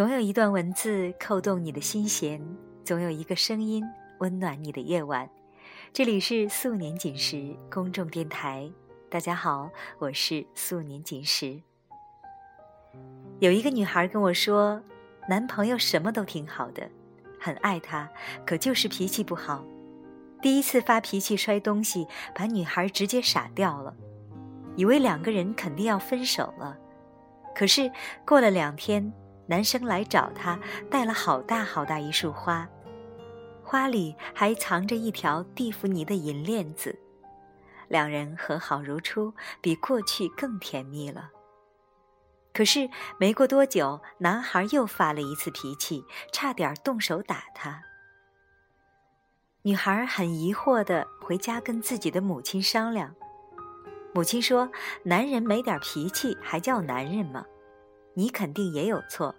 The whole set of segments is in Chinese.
总有一段文字扣动你的心弦，总有一个声音温暖你的夜晚。这里是素年锦时公众电台，大家好，我是素年锦时。有一个女孩跟我说，男朋友什么都挺好的，很爱她，可就是脾气不好。第一次发脾气摔东西，把女孩直接傻掉了，以为两个人肯定要分手了。可是过了两天。男生来找她，带了好大好大一束花，花里还藏着一条蒂芙尼的银链子，两人和好如初，比过去更甜蜜了。可是没过多久，男孩又发了一次脾气，差点动手打她。女孩很疑惑的回家跟自己的母亲商量，母亲说：“男人没点脾气还叫男人吗？你肯定也有错。”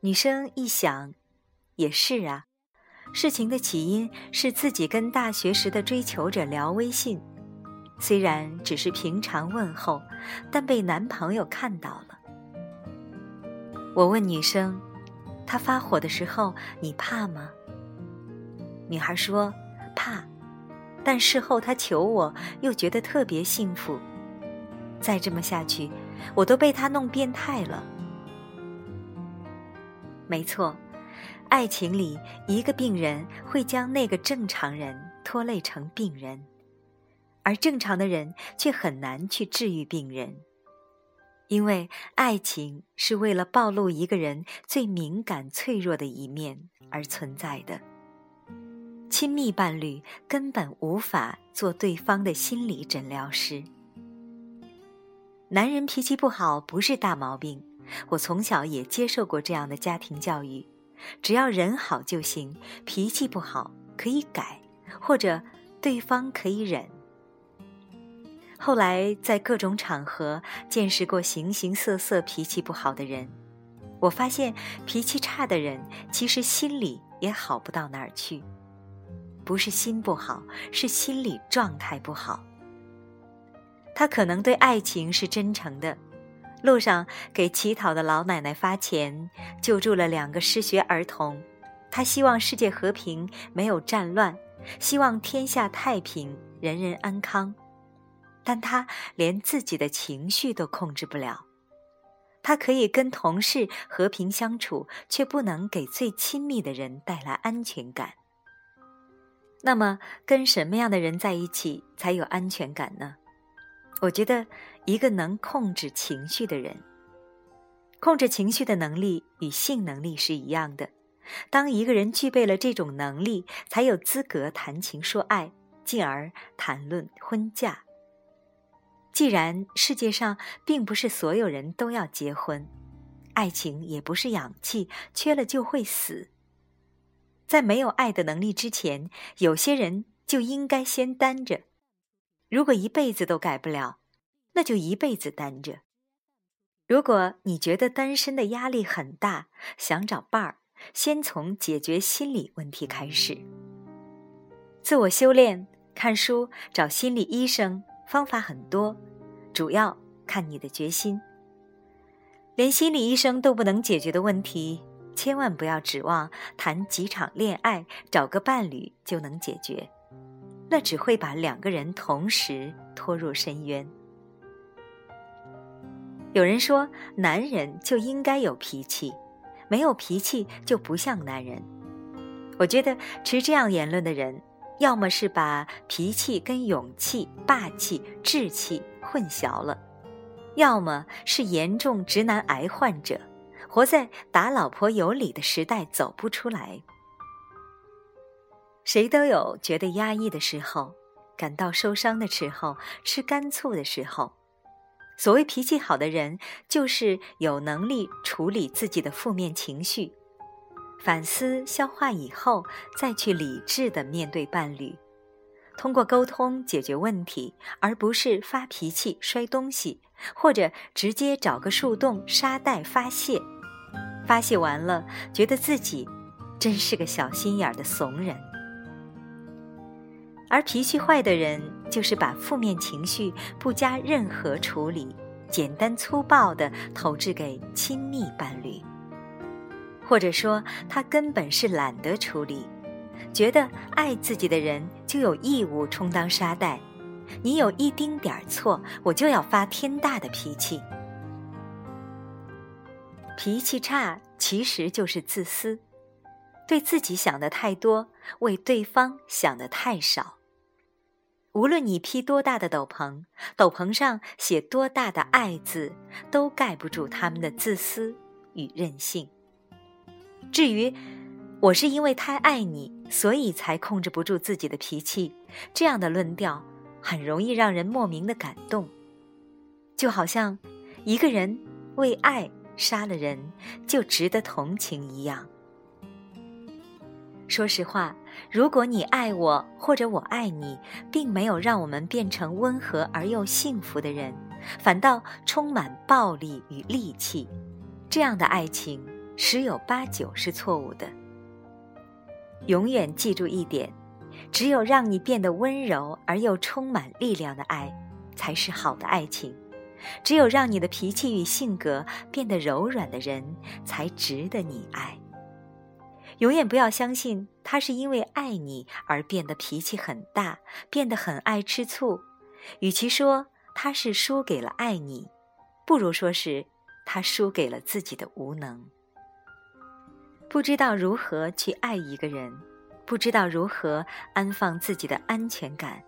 女生一想，也是啊。事情的起因是自己跟大学时的追求者聊微信，虽然只是平常问候，但被男朋友看到了。我问女生：“他发火的时候，你怕吗？”女孩说：“怕。”但事后他求我，又觉得特别幸福。再这么下去，我都被他弄变态了。没错，爱情里一个病人会将那个正常人拖累成病人，而正常的人却很难去治愈病人，因为爱情是为了暴露一个人最敏感脆弱的一面而存在的。亲密伴侣根本无法做对方的心理诊疗师。男人脾气不好不是大毛病。我从小也接受过这样的家庭教育，只要人好就行，脾气不好可以改，或者对方可以忍。后来在各种场合见识过形形色色脾气不好的人，我发现脾气差的人其实心里也好不到哪儿去，不是心不好，是心理状态不好。他可能对爱情是真诚的。路上给乞讨的老奶奶发钱，救助了两个失学儿童。他希望世界和平，没有战乱，希望天下太平，人人安康。但他连自己的情绪都控制不了。他可以跟同事和平相处，却不能给最亲密的人带来安全感。那么，跟什么样的人在一起才有安全感呢？我觉得，一个能控制情绪的人，控制情绪的能力与性能力是一样的。当一个人具备了这种能力，才有资格谈情说爱，进而谈论婚嫁。既然世界上并不是所有人都要结婚，爱情也不是氧气，缺了就会死。在没有爱的能力之前，有些人就应该先单着。如果一辈子都改不了，那就一辈子单着。如果你觉得单身的压力很大，想找伴儿，先从解决心理问题开始。自我修炼、看书、找心理医生，方法很多，主要看你的决心。连心理医生都不能解决的问题，千万不要指望谈几场恋爱、找个伴侣就能解决。那只会把两个人同时拖入深渊。有人说，男人就应该有脾气，没有脾气就不像男人。我觉得持这样言论的人，要么是把脾气跟勇气、霸气、志气混淆了，要么是严重直男癌患者，活在打老婆有理的时代走不出来。谁都有觉得压抑的时候，感到受伤的时候，吃干醋的时候。所谓脾气好的人，就是有能力处理自己的负面情绪，反思消化以后，再去理智的面对伴侣，通过沟通解决问题，而不是发脾气、摔东西，或者直接找个树洞沙袋发泄。发泄完了，觉得自己真是个小心眼的怂人。而脾气坏的人，就是把负面情绪不加任何处理，简单粗暴地投掷给亲密伴侣，或者说他根本是懒得处理，觉得爱自己的人就有义务充当沙袋，你有一丁点儿错，我就要发天大的脾气。脾气差其实就是自私，对自己想的太多，为对方想的太少。无论你披多大的斗篷，斗篷上写多大的“爱”字，都盖不住他们的自私与任性。至于我是因为太爱你，所以才控制不住自己的脾气，这样的论调很容易让人莫名的感动，就好像一个人为爱杀了人，就值得同情一样。说实话。如果你爱我，或者我爱你，并没有让我们变成温和而又幸福的人，反倒充满暴力与戾气，这样的爱情十有八九是错误的。永远记住一点：只有让你变得温柔而又充满力量的爱，才是好的爱情；只有让你的脾气与性格变得柔软的人，才值得你爱。永远不要相信他是因为爱你而变得脾气很大，变得很爱吃醋。与其说他是输给了爱你，不如说是他输给了自己的无能。不知道如何去爱一个人，不知道如何安放自己的安全感，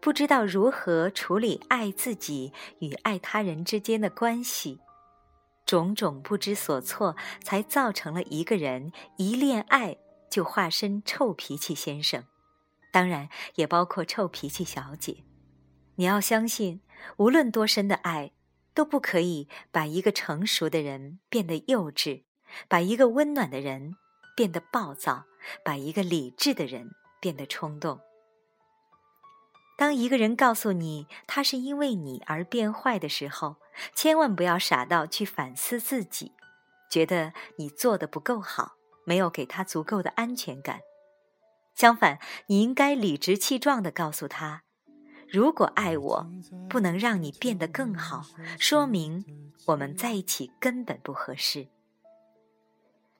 不知道如何处理爱自己与爱他人之间的关系。种种不知所措，才造成了一个人一恋爱就化身臭脾气先生，当然也包括臭脾气小姐。你要相信，无论多深的爱，都不可以把一个成熟的人变得幼稚，把一个温暖的人变得暴躁，把一个理智的人变得冲动。当一个人告诉你他是因为你而变坏的时候，千万不要傻到去反思自己，觉得你做的不够好，没有给他足够的安全感。相反，你应该理直气壮地告诉他：如果爱我，不能让你变得更好，说明我们在一起根本不合适。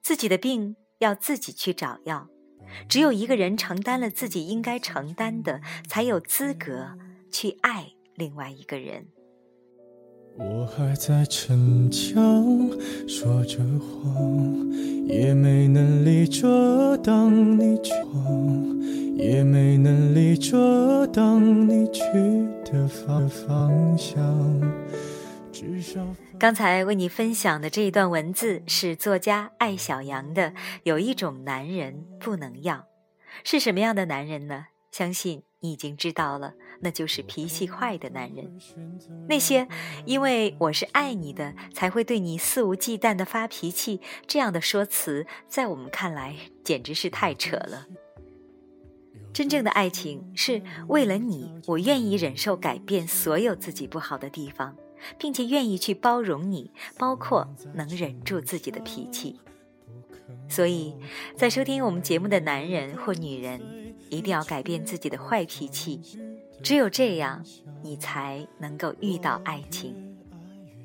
自己的病要自己去找药。只有一个人承担了自己应该承担的，才有资格去爱另外一个人。我还在逞强，说着谎，也没能力遮挡你去也没能力遮挡你去的方方向。刚才为你分享的这一段文字是作家艾小羊的。有一种男人不能要，是什么样的男人呢？相信你已经知道了，那就是脾气坏的男人。那些因为我是爱你的，才会对你肆无忌惮的发脾气，这样的说辞，在我们看来简直是太扯了。真正的爱情是为了你，我愿意忍受改变所有自己不好的地方。并且愿意去包容你，包括能忍住自己的脾气。所以，在收听我们节目的男人或女人，一定要改变自己的坏脾气。只有这样，你才能够遇到爱情。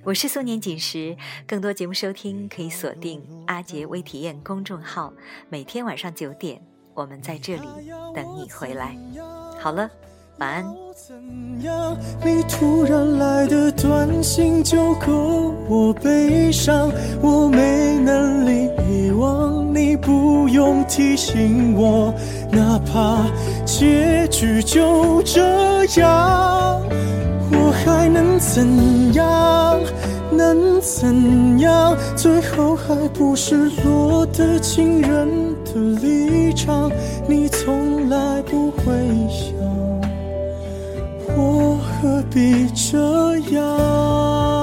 我是苏年锦时，更多节目收听可以锁定阿杰微体验公众号，每天晚上九点，我们在这里等你回来。好了。晚安。怎样？你突然来的短信就够我悲伤，我没能力遗忘，你不用提醒我，哪怕结局就这样，我还能怎样？能怎样？最后还不是落得情人的立场，你从来不会想。我何必这样？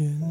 天亮。